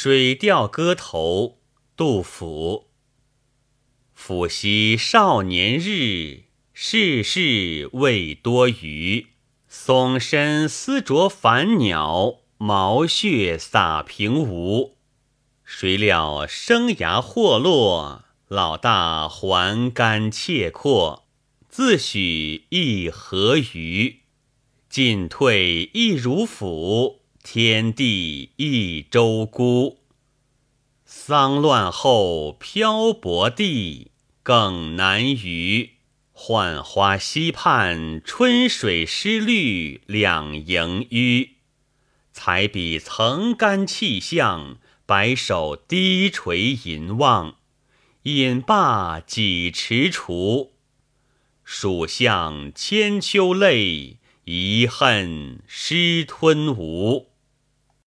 水调歌头，杜甫。抚昔少年日，世事未多余。松参丝着繁鸟，毛血洒平芜。谁料生涯祸落，老大还干切阔。自诩亦何虞，进退亦如甫。天地一舟孤，丧乱后漂泊地更难逾。浣花溪畔春水湿绿两盈纡。才比曾干气象，白首低垂吟望。饮罢几踟蹰，蜀向千秋泪，遗恨失吞吴。